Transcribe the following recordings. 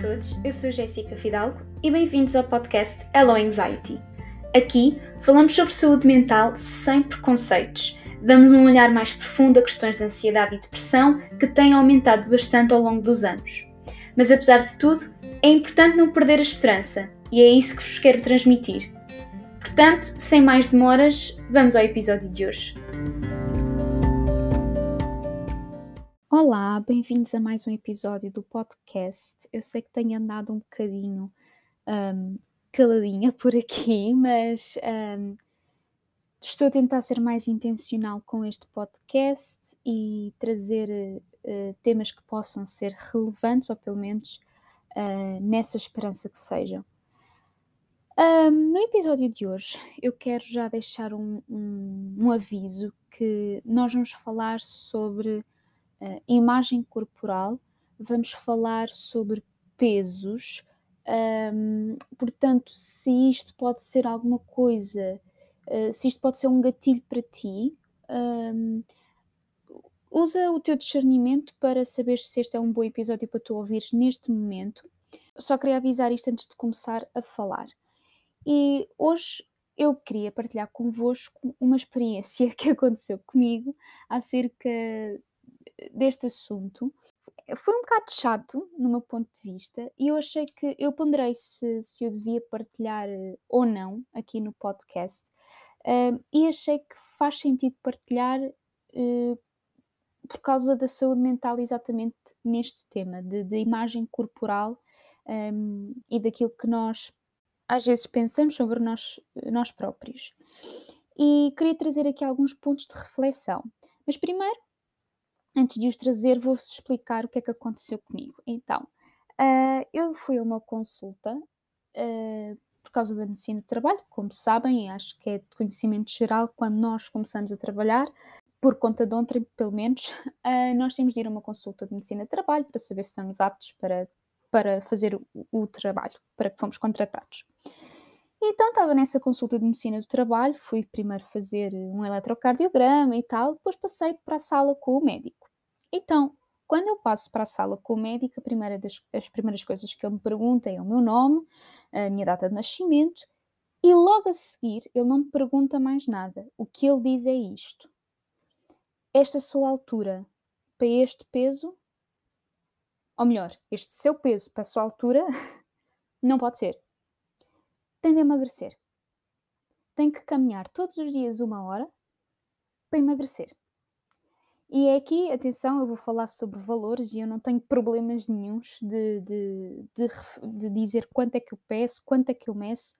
todos, eu sou Jéssica Fidalgo e bem-vindos ao podcast Hello Anxiety. Aqui falamos sobre saúde mental sem preconceitos. Damos um olhar mais profundo a questões de ansiedade e depressão que têm aumentado bastante ao longo dos anos. Mas apesar de tudo, é importante não perder a esperança e é isso que vos quero transmitir. Portanto, sem mais demoras, vamos ao episódio de hoje. Olá, bem-vindos a mais um episódio do podcast. Eu sei que tenho andado um bocadinho um, caladinha por aqui, mas um, estou a tentar ser mais intencional com este podcast e trazer uh, temas que possam ser relevantes, ou pelo menos uh, nessa esperança que sejam. Um, no episódio de hoje, eu quero já deixar um, um, um aviso que nós vamos falar sobre uh, imagem corporal, vamos falar sobre pesos. Um, portanto, se isto pode ser alguma coisa, uh, se isto pode ser um gatilho para ti, um, usa o teu discernimento para saber se este é um bom episódio para tu ouvires neste momento. Só queria avisar isto antes de começar a falar. E hoje eu queria partilhar convosco uma experiência que aconteceu comigo acerca deste assunto foi um bocado chato, no meu ponto de vista, e eu achei que eu ponderei se, se eu devia partilhar uh, ou não aqui no podcast, uh, e achei que faz sentido partilhar uh, por causa da saúde mental, exatamente neste tema, de, de imagem corporal um, e daquilo que nós às vezes pensamos sobre nós, nós próprios. E queria trazer aqui alguns pontos de reflexão. Mas primeiro, antes de os trazer, vou-vos explicar o que é que aconteceu comigo. Então, uh, eu fui a uma consulta uh, por causa da medicina do trabalho, como sabem, acho que é de conhecimento geral, quando nós começamos a trabalhar, por conta de ontem, pelo menos, uh, nós temos de ir a uma consulta de medicina do trabalho para saber se estamos aptos para, para fazer o, o trabalho, para que fomos contratados. Então estava nessa consulta de medicina do trabalho, fui primeiro fazer um eletrocardiograma e tal, depois passei para a sala com o médico. Então, quando eu passo para a sala com o médico, primeira das, as primeiras coisas que ele me pergunta é o meu nome, a minha data de nascimento, e logo a seguir ele não me pergunta mais nada. O que ele diz é isto: Esta sua altura para este peso, ou melhor, este seu peso para a sua altura, não pode ser tem de emagrecer. Tem que caminhar todos os dias uma hora para emagrecer. E é aqui, atenção, eu vou falar sobre valores e eu não tenho problemas nenhums de, de, de, de, dizer quanto é que eu peço, quanto é que eu meço.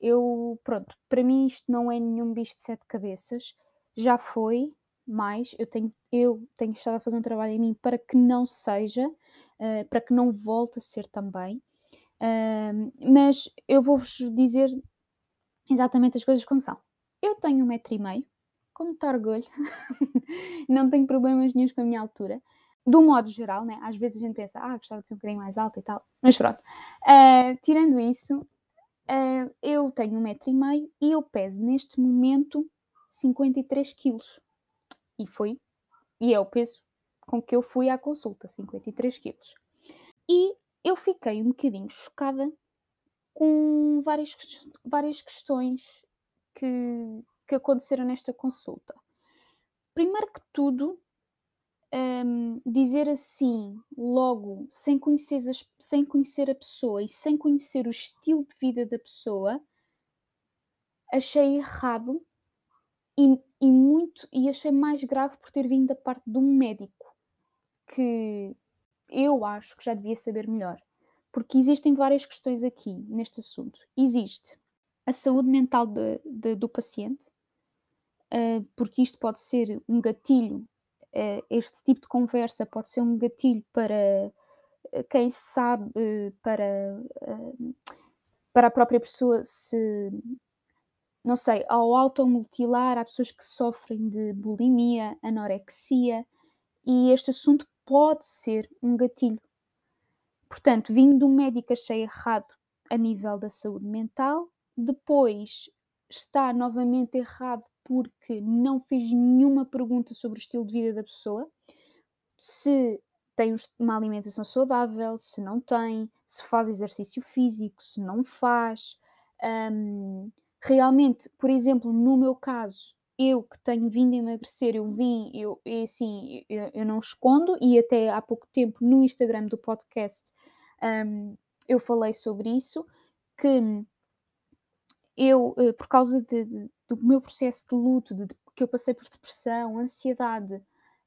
Eu, pronto, para mim isto não é nenhum bicho de sete cabeças. Já foi, mais eu tenho, eu tenho estado a fazer um trabalho em mim para que não seja, uh, para que não volte a ser também mas eu vou-vos dizer exatamente as coisas como são. Eu tenho um metro e meio, com muito orgulho, não tenho problemas nenhum com a minha altura. Do modo geral, né? às vezes a gente pensa, ah, gostava de ser um bocadinho mais alta e tal, mas pronto. Uh, tirando isso, uh, eu tenho um metro e meio e eu peso neste momento 53 quilos. E foi, e é o peso com que eu fui à consulta, 53 quilos. E eu fiquei um bocadinho chocada com várias, várias questões que, que aconteceram nesta consulta. Primeiro que tudo, um, dizer assim, logo, sem conhecer, as, sem conhecer a pessoa e sem conhecer o estilo de vida da pessoa, achei errado e, e muito e achei mais grave por ter vindo da parte de um médico que eu acho que já devia saber melhor. Porque existem várias questões aqui neste assunto. Existe a saúde mental de, de, do paciente, porque isto pode ser um gatilho, uh, este tipo de conversa pode ser um gatilho para uh, quem sabe, para, para a própria pessoa se. Não sei, ao automutilar, há pessoas que sofrem de bulimia, anorexia, e este assunto pode ser um gatilho. Portanto, vindo do médico achei errado a nível da saúde mental, depois está novamente errado porque não fez nenhuma pergunta sobre o estilo de vida da pessoa. Se tem uma alimentação saudável, se não tem, se faz exercício físico, se não faz. Um, realmente, por exemplo, no meu caso, eu que tenho vindo a emagrecer, eu vim, eu, é assim, eu, eu, não escondo, e até há pouco tempo no Instagram do podcast um, eu falei sobre isso, que eu, eh, por causa de, de, do meu processo de luto, de, que eu passei por depressão, ansiedade,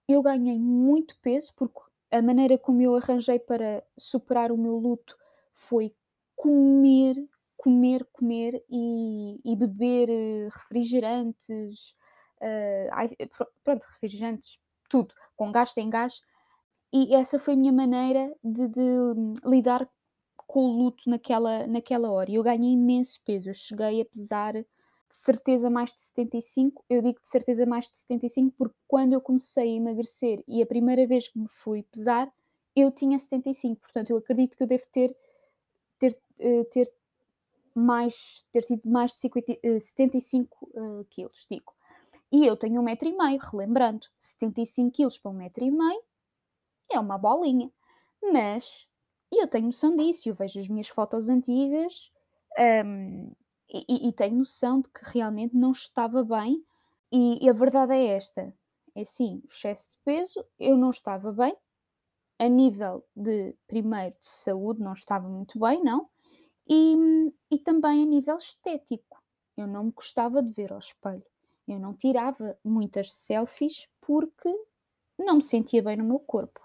eu ganhei muito peso, porque a maneira como eu arranjei para superar o meu luto foi comer, comer, comer e, e beber eh, refrigerantes, uh, pronto, refrigerantes, tudo, com gás, sem gás. E essa foi a minha maneira de, de lidar com o luto naquela, naquela hora. E eu ganhei imenso peso. Eu cheguei a pesar de certeza mais de 75. Eu digo de certeza mais de 75 porque quando eu comecei a emagrecer e a primeira vez que me fui pesar, eu tinha 75. Portanto, eu acredito que eu devo ter, ter, uh, ter mais, ter tido mais de 50, uh, 75 uh, quilos, digo. E eu tenho um metro e meio, relembrando, 75 quilos para um metro e meio é uma bolinha. Mas e eu tenho noção disso, eu vejo as minhas fotos antigas um, e, e, tenho noção de que realmente não estava bem. E, e a verdade é esta: é sim, o excesso de peso, eu não estava bem. A nível de, primeiro, de saúde, não estava muito bem, não. E, e também a nível estético. Eu não me gostava de ver ao espelho. Eu não tirava muitas selfies porque não me sentia bem no meu corpo.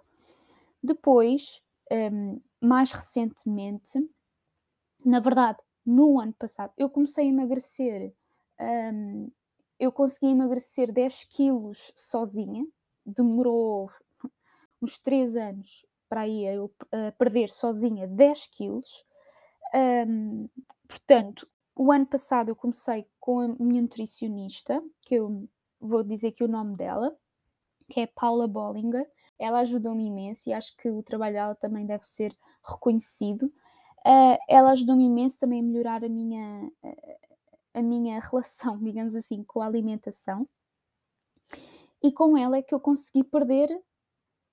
Depois, um, mais recentemente, na verdade, no ano passado, eu comecei a emagrecer. Um, eu consegui emagrecer 10 quilos sozinha, demorou uns 3 anos para aí eu perder sozinha 10 quilos. Um, portanto, o ano passado eu comecei com a minha nutricionista, que eu vou dizer que o nome dela, que é Paula Bollinger, ela ajudou-me imenso e acho que o trabalho dela também deve ser reconhecido. Uh, ela ajudou-me imenso também a melhorar a minha, a minha relação, digamos assim, com a alimentação. E com ela é que eu consegui perder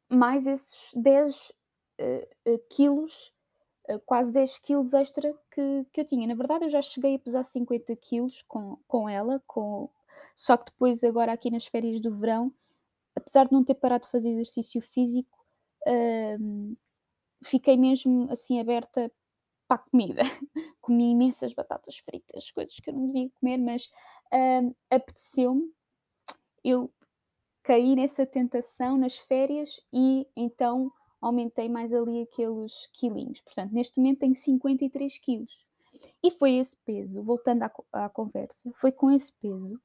mais esses 10 uh, uh, quilos, uh, quase 10 quilos extra que, que eu tinha. Na verdade, eu já cheguei a pesar 50 quilos com, com ela, com... só que depois, agora aqui nas férias do verão, apesar de não ter parado de fazer exercício físico, fiquei mesmo assim aberta para a comida. Comi imensas batatas fritas, coisas que eu não devia comer, mas uh, apeteceu-me. Eu caí nessa tentação nas férias e então aumentei mais ali aqueles quilinhos. Portanto, neste momento tenho 53 quilos. E foi esse peso, voltando à, à conversa, foi com esse peso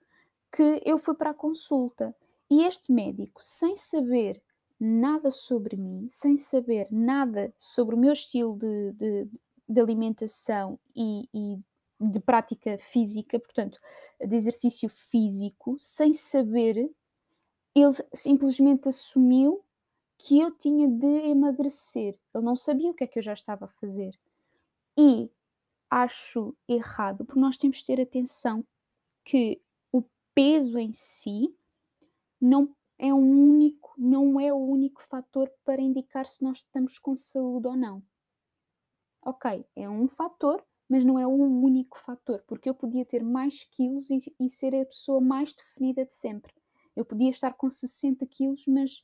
que eu fui para a consulta. E este médico, sem saber nada sobre mim, sem saber nada sobre o meu estilo de, de, de alimentação e, e, de prática física, portanto, de exercício físico, sem saber, ele simplesmente assumiu que eu tinha de emagrecer. Ele não sabia o que é que eu já estava a fazer. E acho errado, porque nós temos de ter atenção que o peso em si não é um único, não é o único fator para indicar se nós estamos com saúde ou não. Ok, é um fator, mas não é o único fator, porque eu podia ter mais quilos e, e ser a pessoa mais definida de sempre. Eu podia estar com 60 quilos, mas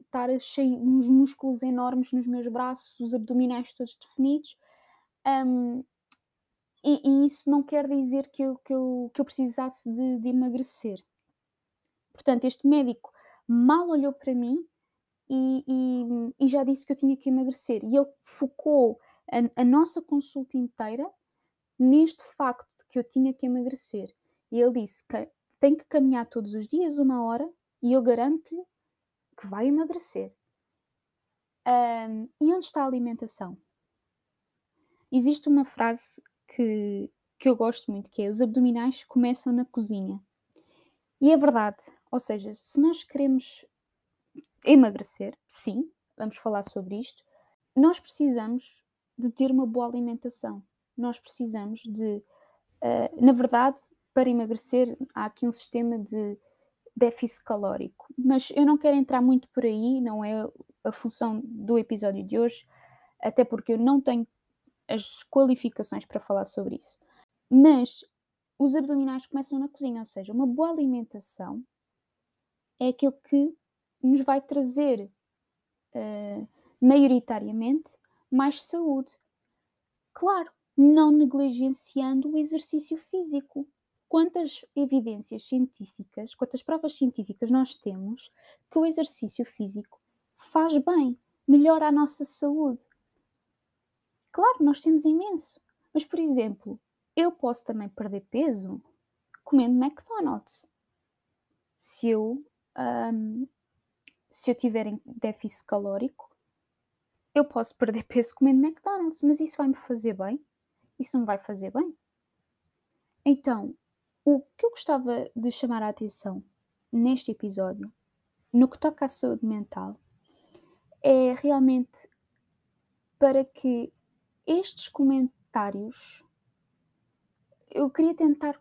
estar cheio, uns músculos enormes nos meus braços, os abdominais todos definidos. Um, e, e, isso não quer dizer que eu, que eu, que eu precisasse de, de emagrecer. Portanto, este médico mal olhou para mim e, e, e, já disse que eu tinha que emagrecer. E ele focou a, a, nossa consulta inteira neste facto de que eu tinha que emagrecer. E ele disse que tem que caminhar todos os dias uma hora e eu garanto-lhe que vai emagrecer. Um, e onde está a alimentação? Existe uma frase que, que eu gosto muito, que é os abdominais começam na cozinha. E é verdade, ou seja, se nós queremos emagrecer, sim, vamos falar sobre isto, nós precisamos de ter uma boa alimentação. Nós precisamos de, uh, na verdade, para emagrecer, há aqui um sistema de déficit calórico, mas eu não quero entrar muito por aí, não é a função do episódio de hoje, até porque eu não tenho as qualificações para falar sobre isso. Mas os abdominais começam na cozinha, ou seja, uma boa alimentação é aquilo que nos vai trazer uh, maioritariamente mais saúde. Claro, não negligenciando o exercício físico. Quantas evidências científicas, quantas provas científicas nós temos que o exercício físico faz bem, melhora a nossa saúde? Claro, nós temos imenso. Mas, por exemplo, eu posso também perder peso comendo McDonald's. Se eu, um, se eu tiver déficit calórico, eu posso perder peso comendo McDonald's, mas isso vai me fazer bem? Isso não vai fazer bem? Então, o que eu gostava de chamar a atenção neste episódio, no que toca à saúde mental, é realmente para que estes comentários eu queria tentar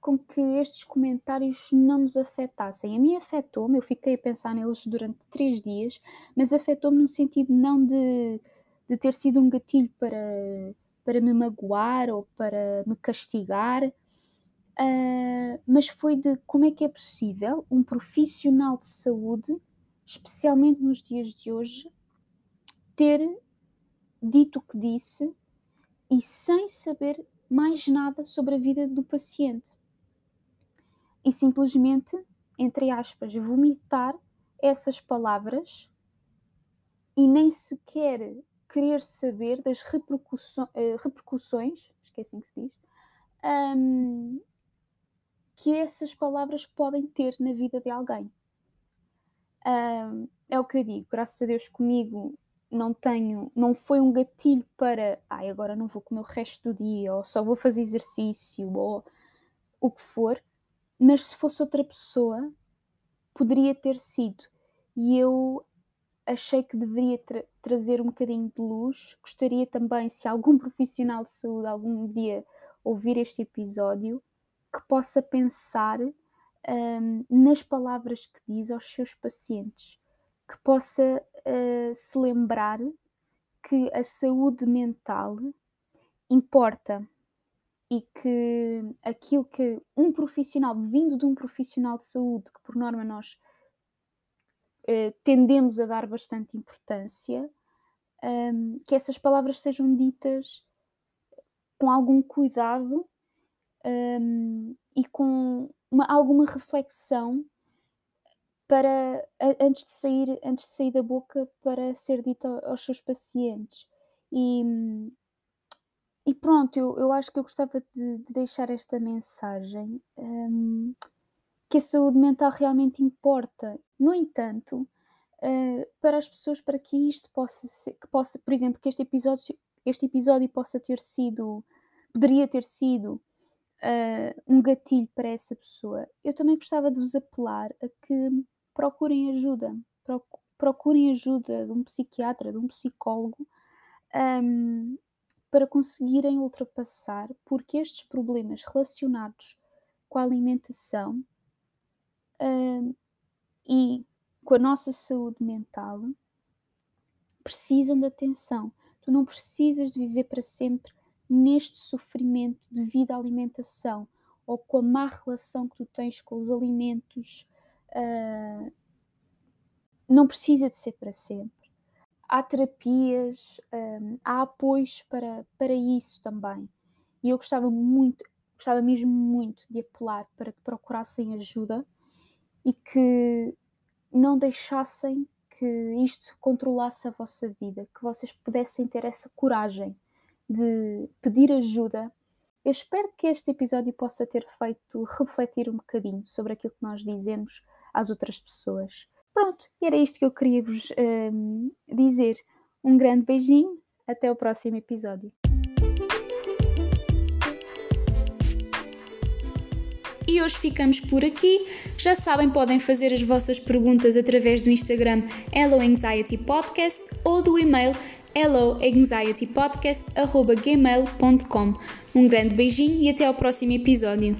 com que estes comentários não nos afetassem. A mim afetou-me, eu fiquei a pensar neles durante três dias, mas afetou-me no sentido não de, de ter sido um gatilho para, para me magoar ou para me castigar, uh, mas foi de como é que é possível um profissional de saúde, especialmente nos dias de hoje, ter dito o que disse e sem saber mais nada sobre a vida do paciente. E simplesmente, entre aspas, vomitar essas palavras e nem sequer querer saber das repercussões, uh, repercussões esqueci que se diz, um, que essas palavras podem ter na vida de alguém. Um, é o que eu digo, graças a Deus comigo não tenho, não foi um gatilho para, ai, agora não vou comer o resto do dia, ou só vou fazer exercício, ou o que for, mas se fosse outra pessoa, poderia ter sido. E eu achei que deveria tra trazer um bocadinho de luz. Gostaria também, se algum profissional de saúde algum dia ouvir este episódio, que possa pensar um, nas palavras que diz aos seus pacientes que possa uh, se lembrar que a saúde mental importa e que aquilo que um profissional, vindo de um profissional de saúde, que por norma nós uh, tendemos a dar bastante importância, um, que essas palavras sejam ditas com algum cuidado um, e com uma, alguma reflexão para antes de sair antes de sair da boca para ser dita aos seus pacientes. E, e pronto eu, eu acho que eu gostava de, de deixar esta mensagem um, que a saúde mental realmente importa no entanto uh, para as pessoas para que isto possa ser, que possa por exemplo que este episódio este episódio possa ter sido poderia ter sido uh, um gatilho para essa pessoa eu também gostava de vos apelar a que procurem ajuda. Procurem ajuda de um psiquiatra, de um psicólogo, um, para conseguirem ultrapassar, porque estes problemas relacionados com a alimentação um, e com a nossa saúde mental precisam de atenção. Tu não precisas de viver para sempre neste sofrimento devido à alimentação ou com a má relação que tu tens com os alimentos uh, não precisa de ser para sempre. Há terapias, um, há apoios para, para isso também. E eu gostava muito, gostava mesmo muito de apelar para que procurassem ajuda e que não deixassem que isto controlasse a vossa vida, que vocês pudessem ter essa coragem de pedir ajuda. Eu espero que este episódio possa ter feito refletir um bocadinho sobre aquilo que nós dizemos às outras pessoas. Pronto, era isto que eu queria vos um, dizer. Um grande beijinho, até o próximo episódio. E hoje ficamos por aqui. Já sabem, podem fazer as vossas perguntas através do Instagram Hello Anxiety Podcast ou do e-mail helloanxietypodcast.gmail.com Um grande beijinho e até ao próximo episódio.